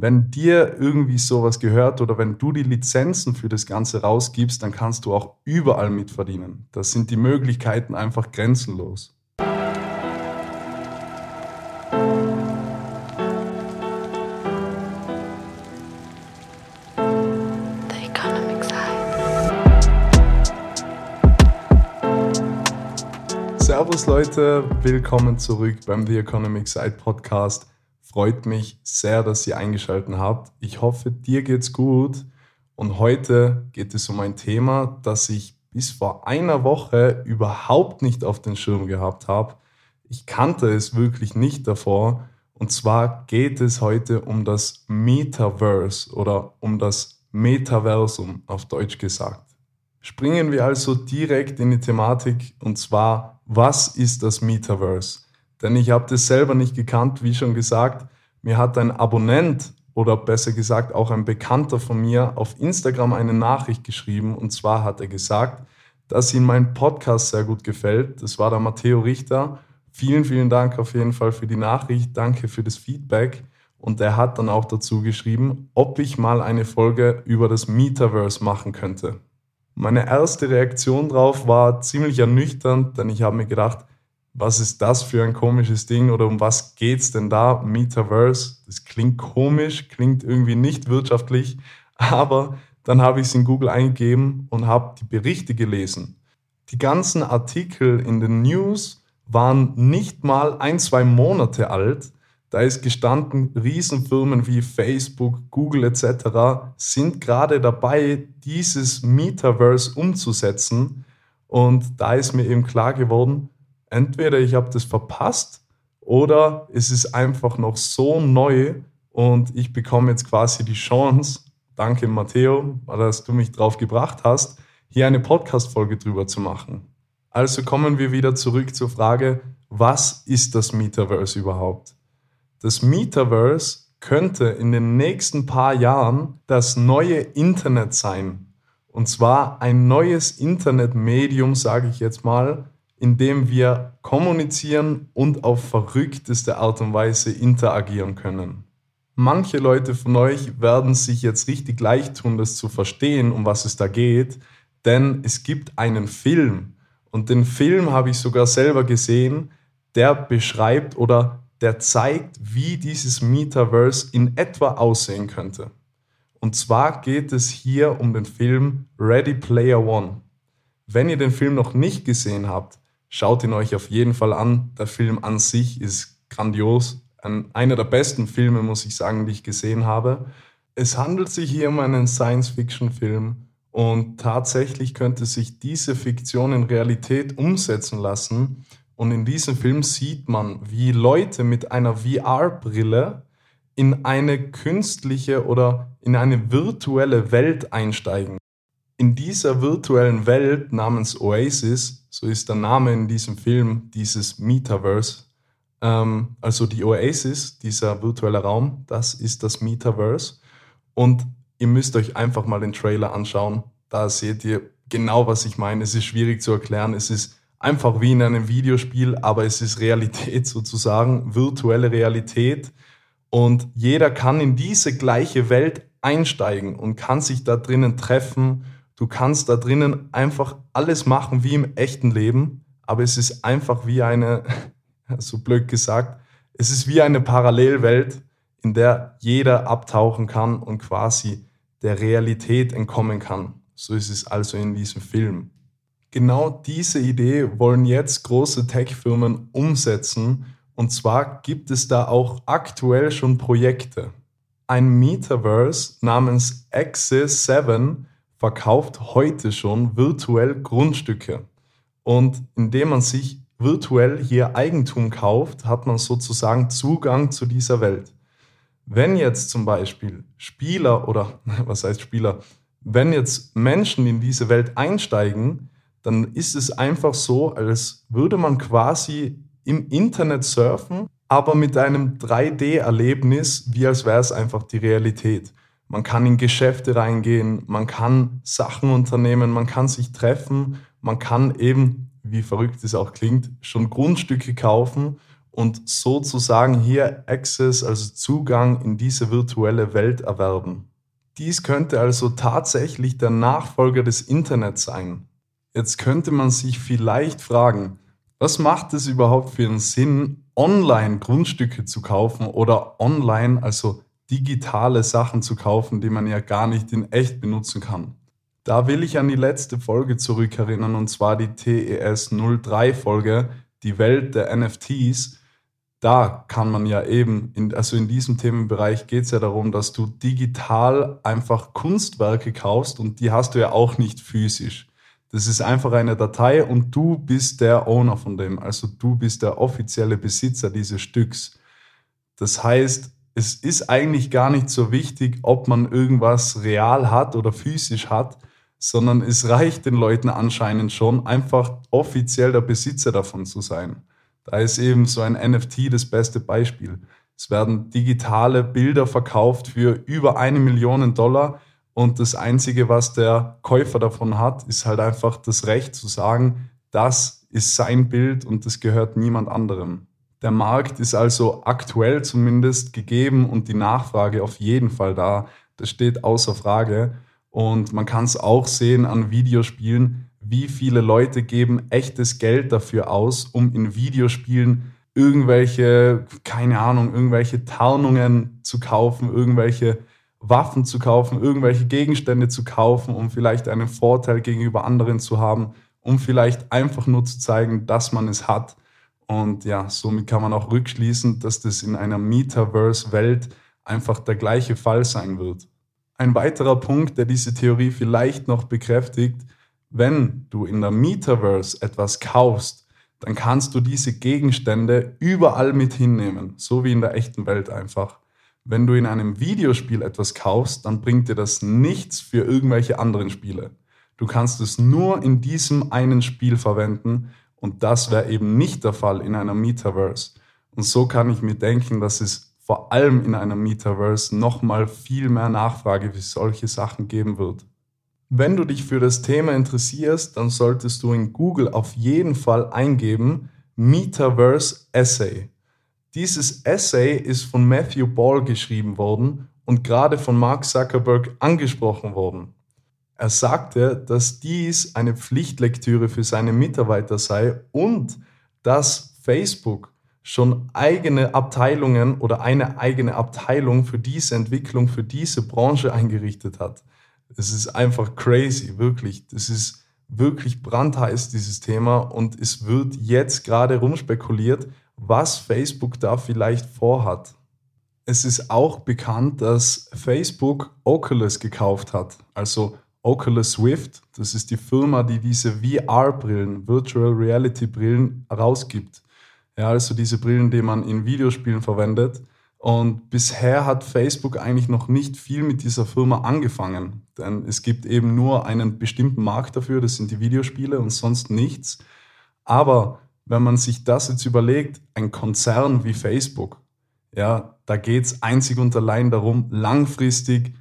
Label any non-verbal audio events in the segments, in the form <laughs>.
Wenn dir irgendwie sowas gehört oder wenn du die Lizenzen für das Ganze rausgibst, dann kannst du auch überall mitverdienen. Das sind die Möglichkeiten einfach grenzenlos. Servus Leute, willkommen zurück beim The Economic Side Podcast. Freut mich sehr, dass ihr eingeschaltet habt. Ich hoffe, dir geht's gut. Und heute geht es um ein Thema, das ich bis vor einer Woche überhaupt nicht auf den Schirm gehabt habe. Ich kannte es wirklich nicht davor. Und zwar geht es heute um das Metaverse oder um das Metaversum auf Deutsch gesagt. Springen wir also direkt in die Thematik und zwar, was ist das Metaverse? Denn ich habe das selber nicht gekannt, wie schon gesagt. Mir hat ein Abonnent oder besser gesagt auch ein Bekannter von mir auf Instagram eine Nachricht geschrieben. Und zwar hat er gesagt, dass ihm mein Podcast sehr gut gefällt. Das war der Matteo Richter. Vielen, vielen Dank auf jeden Fall für die Nachricht. Danke für das Feedback. Und er hat dann auch dazu geschrieben, ob ich mal eine Folge über das Metaverse machen könnte. Meine erste Reaktion darauf war ziemlich ernüchternd, denn ich habe mir gedacht, was ist das für ein komisches Ding oder um was geht's denn da? Metaverse, das klingt komisch, klingt irgendwie nicht wirtschaftlich, aber dann habe ich es in Google eingegeben und habe die Berichte gelesen. Die ganzen Artikel in den News waren nicht mal ein, zwei Monate alt. Da ist gestanden, Riesenfirmen wie Facebook, Google etc. sind gerade dabei, dieses Metaverse umzusetzen. Und da ist mir eben klar geworden, entweder ich habe das verpasst oder es ist einfach noch so neu und ich bekomme jetzt quasi die Chance, danke Matteo, dass du mich drauf gebracht hast, hier eine Podcast-Folge drüber zu machen. Also kommen wir wieder zurück zur Frage, was ist das Metaverse überhaupt? Das Metaverse könnte in den nächsten paar Jahren das neue Internet sein. Und zwar ein neues Internetmedium, sage ich jetzt mal, in dem wir kommunizieren und auf verrückteste Art und Weise interagieren können. Manche Leute von euch werden sich jetzt richtig leicht tun, das zu verstehen, um was es da geht, denn es gibt einen Film und den Film habe ich sogar selber gesehen, der beschreibt oder der zeigt, wie dieses Metaverse in etwa aussehen könnte. Und zwar geht es hier um den Film Ready Player One. Wenn ihr den Film noch nicht gesehen habt, Schaut ihn euch auf jeden Fall an. Der Film an sich ist grandios. Ein, einer der besten Filme, muss ich sagen, die ich gesehen habe. Es handelt sich hier um einen Science-Fiction-Film und tatsächlich könnte sich diese Fiktion in Realität umsetzen lassen. Und in diesem Film sieht man, wie Leute mit einer VR-Brille in eine künstliche oder in eine virtuelle Welt einsteigen. In dieser virtuellen Welt namens Oasis, so ist der Name in diesem Film dieses Metaverse, ähm, also die Oasis, dieser virtuelle Raum, das ist das Metaverse. Und ihr müsst euch einfach mal den Trailer anschauen. Da seht ihr genau, was ich meine. Es ist schwierig zu erklären. Es ist einfach wie in einem Videospiel, aber es ist Realität <laughs> sozusagen, virtuelle Realität. Und jeder kann in diese gleiche Welt einsteigen und kann sich da drinnen treffen Du kannst da drinnen einfach alles machen wie im echten Leben, aber es ist einfach wie eine, <laughs> so blöd gesagt, es ist wie eine Parallelwelt, in der jeder abtauchen kann und quasi der Realität entkommen kann. So ist es also in diesem Film. Genau diese Idee wollen jetzt große Tech-Firmen umsetzen und zwar gibt es da auch aktuell schon Projekte. Ein Metaverse namens Axis 7 verkauft heute schon virtuell Grundstücke. Und indem man sich virtuell hier Eigentum kauft, hat man sozusagen Zugang zu dieser Welt. Wenn jetzt zum Beispiel Spieler oder <laughs> was heißt Spieler, wenn jetzt Menschen in diese Welt einsteigen, dann ist es einfach so, als würde man quasi im Internet surfen, aber mit einem 3D-Erlebnis, wie als wäre es einfach die Realität. Man kann in Geschäfte reingehen, man kann Sachen unternehmen, man kann sich treffen, man kann eben, wie verrückt es auch klingt, schon Grundstücke kaufen und sozusagen hier Access, also Zugang in diese virtuelle Welt erwerben. Dies könnte also tatsächlich der Nachfolger des Internets sein. Jetzt könnte man sich vielleicht fragen, was macht es überhaupt für einen Sinn, online Grundstücke zu kaufen oder online, also digitale Sachen zu kaufen, die man ja gar nicht in echt benutzen kann? Da will ich an die letzte Folge zurückerinnern und zwar die TES 03 Folge, die Welt der NFTs. Da kann man ja eben, in, also in diesem Themenbereich geht es ja darum, dass du digital einfach Kunstwerke kaufst und die hast du ja auch nicht physisch. Das ist einfach eine Datei und du bist der Owner von dem. Also du bist der offizielle Besitzer dieses Stücks. Das heißt, es ist eigentlich gar nicht so wichtig, ob man irgendwas real hat oder physisch hat, sondern es reicht den Leuten anscheinend schon, einfach offiziell der Besitzer davon zu sein. Da ist eben so ein NFT das beste Beispiel. Es werden digitale Bilder verkauft für über eine Million Dollar und das Einzige, was der Käufer davon hat, ist halt einfach das Recht zu sagen, das ist sein Bild und das gehört niemand anderem. Der Markt ist also aktuell zumindest gegeben und die Nachfrage auf jeden Fall da. Das steht außer Frage. Und man kann es auch sehen an Videospielen, wie viele Leute geben echtes Geld dafür aus, um in Videospielen irgendwelche, keine Ahnung, irgendwelche Tarnungen zu kaufen, irgendwelche Waffen zu kaufen, irgendwelche Gegenstände zu kaufen, um vielleicht einen Vorteil gegenüber anderen zu haben, um vielleicht einfach nur zu zeigen, dass man es hat. Und ja, somit kann man auch rückschließen, dass das in einer Metaverse-Welt einfach der gleiche Fall sein wird. Ein weiterer Punkt, der diese Theorie vielleicht noch bekräftigt, wenn du in der Metaverse etwas kaufst, dann kannst du diese Gegenstände überall mit hinnehmen, so wie in der echten Welt einfach wenn du in einem Videospiel etwas kaufst, dann bringt dir das nichts für irgendwelche anderen Spiele. Du kannst es nur in diesem einen Spiel verwenden und das wäre eben nicht der Fall in einer Metaverse. Und so kann ich mir denken, dass es vor allem in einer Metaverse nochmal viel mehr Nachfrage für solche Sachen geben wird. Wenn du dich für das Thema interessierst, dann solltest du in Google auf jeden Fall eingeben Metaverse Essay. Dieses Essay ist von Matthew Ball geschrieben worden und gerade von Mark Zuckerberg angesprochen worden. Er sagte, dass dies eine Pflichtlektüre für seine Mitarbeiter sei und dass Facebook schon eigene Abteilungen oder eine eigene Abteilung für diese Entwicklung, für diese Branche eingerichtet hat. Es ist einfach crazy, wirklich. Das ist wirklich brandheiß, dieses Thema. Und es wird jetzt gerade rumspekuliert, was Facebook da vielleicht vorhat. Es ist auch bekannt, dass Facebook Oculus gekauft hat, also Oculus Swift. Das ist die Firma, die diese VR-Brillen, Virtual Reality Brillen, rausgibt. Ja, also diese Brillen, die man in Videospielen verwendet. Und bisher hat Facebook eigentlich noch nicht viel mit dieser Firma angefangen, denn es gibt eben nur einen bestimmten Markt dafür, das sind die Videospiele und sonst nichts. Aber wenn man sich das jetzt überlegt, ein Konzern wie Facebook, ja, da geht es einzig und allein darum, langfristig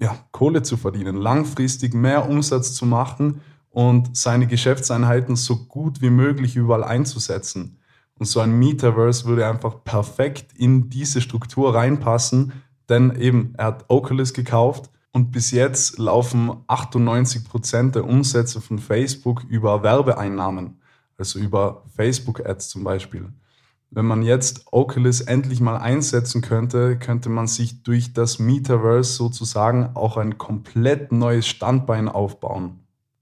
ja, Kohle zu verdienen, langfristig mehr Umsatz zu machen und seine Geschäftseinheiten so gut wie möglich überall einzusetzen. Und so ein Metaverse würde einfach perfekt in diese Struktur reinpassen, denn eben, er hat Oculus gekauft und bis jetzt laufen 98 Prozent der Umsätze von Facebook über Werbeeinnahmen also über Facebook-Ads zum Beispiel. Wenn man jetzt Oculus endlich mal einsetzen könnte, könnte man sich durch das Metaverse sozusagen auch ein komplett neues Standbein aufbauen.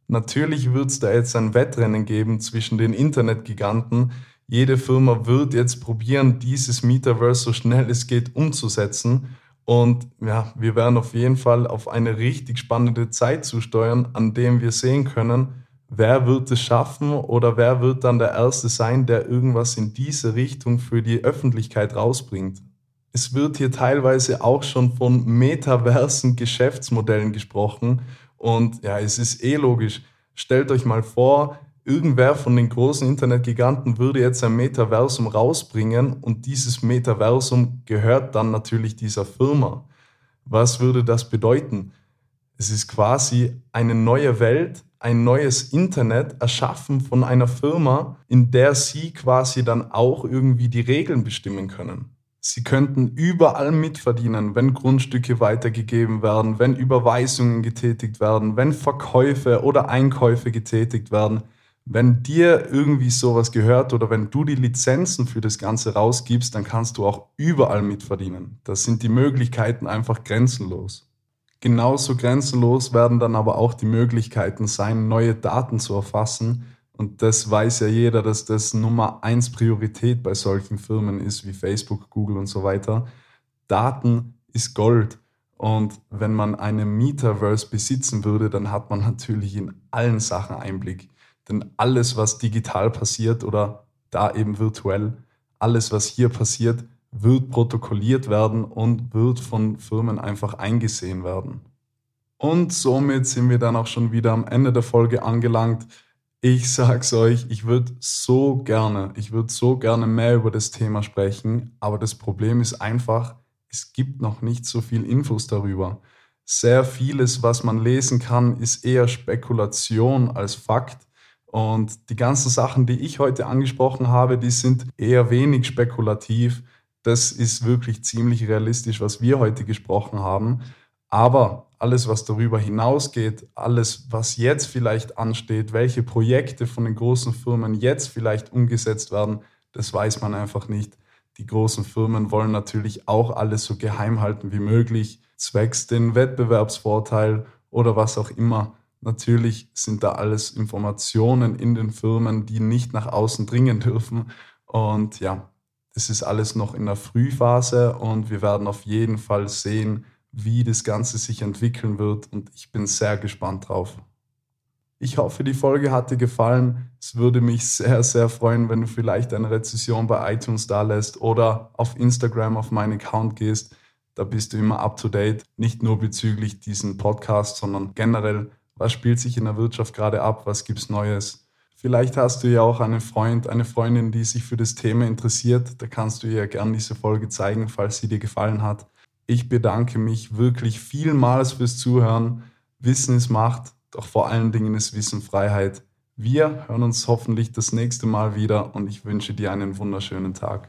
Natürlich wird es da jetzt ein Wettrennen geben zwischen den Internetgiganten. Jede Firma wird jetzt probieren, dieses Metaverse so schnell es geht umzusetzen. Und ja, wir werden auf jeden Fall auf eine richtig spannende Zeit zusteuern, an dem wir sehen können, wer wird es schaffen oder wer wird dann der Erste sein, der irgendwas in diese Richtung für die Öffentlichkeit rausbringt. Es wird hier teilweise auch schon von metaversen Geschäftsmodellen gesprochen und ja, es ist eh logisch. Stellt euch mal vor, irgendwer von den großen Internetgiganten würde jetzt ein Metaversum rausbringen und dieses Metaversum gehört dann natürlich dieser Firma. Was würde das bedeuten? Es ist quasi eine neue Welt, ein neues Internet erschaffen von einer Firma, in der sie quasi dann auch irgendwie die Regeln bestimmen können. Sie könnten überall mitverdienen, wenn Grundstücke weitergegeben werden, wenn Überweisungen getätigt werden, wenn Verkäufe oder Einkäufe getätigt werden. Wenn dir irgendwie sowas gehört oder wenn du die Lizenzen für das Ganze rausgibst, dann kannst du auch überall mitverdienen. Das sind die Möglichkeiten einfach grenzenlos. Genauso grenzenlos werden dann aber auch die Möglichkeiten sein, neue Daten zu erfassen. Und das weiß ja jeder, dass das Nummer eins Priorität bei solchen Firmen ist wie Facebook, Google und so weiter. Daten ist Gold. Und wenn man eine Metaverse besitzen würde, dann hat man natürlich in allen Sachen Einblick. Denn alles, was digital passiert oder da eben virtuell, alles, was hier passiert, wird protokolliert werden und wird von Firmen einfach eingesehen werden. Und somit sind wir dann auch schon wieder am Ende der Folge angelangt. Ich sag's euch, ich würde so gerne, ich würde so gerne mehr über das Thema sprechen, aber das Problem ist einfach, es gibt noch nicht so viel Infos darüber. Sehr vieles, was man lesen kann, ist eher Spekulation als Fakt. Und die ganzen Sachen, die ich heute angesprochen habe, die sind eher wenig spekulativ. Das ist wirklich ziemlich realistisch, was wir heute gesprochen haben. Aber alles, was darüber hinausgeht, alles, was jetzt vielleicht ansteht, welche Projekte von den großen Firmen jetzt vielleicht umgesetzt werden, das weiß man einfach nicht. Die großen Firmen wollen natürlich auch alles so geheim halten wie möglich, zwecks den Wettbewerbsvorteil oder was auch immer. Natürlich sind da alles Informationen in den Firmen, die nicht nach außen dringen dürfen. Und ja, das ist alles noch in der Frühphase und wir werden auf jeden Fall sehen, wie das Ganze sich entwickeln wird und ich bin sehr gespannt drauf. Ich hoffe, die Folge hat dir gefallen. Es würde mich sehr, sehr freuen, wenn du vielleicht eine Rezession bei iTunes da lässt oder auf Instagram auf meinen Account gehst. Da bist du immer up to date, nicht nur bezüglich diesen Podcast, sondern generell was spielt sich in der Wirtschaft gerade ab, was gibt es Neues. Vielleicht hast du ja auch einen Freund, eine Freundin, die sich für das Thema interessiert. Da kannst du ihr gerne diese Folge zeigen, falls sie dir gefallen hat. Ich bedanke mich wirklich vielmals fürs Zuhören. Wissen ist Macht, doch vor allen Dingen ist Wissen Freiheit. Wir hören uns hoffentlich das nächste Mal wieder und ich wünsche dir einen wunderschönen Tag.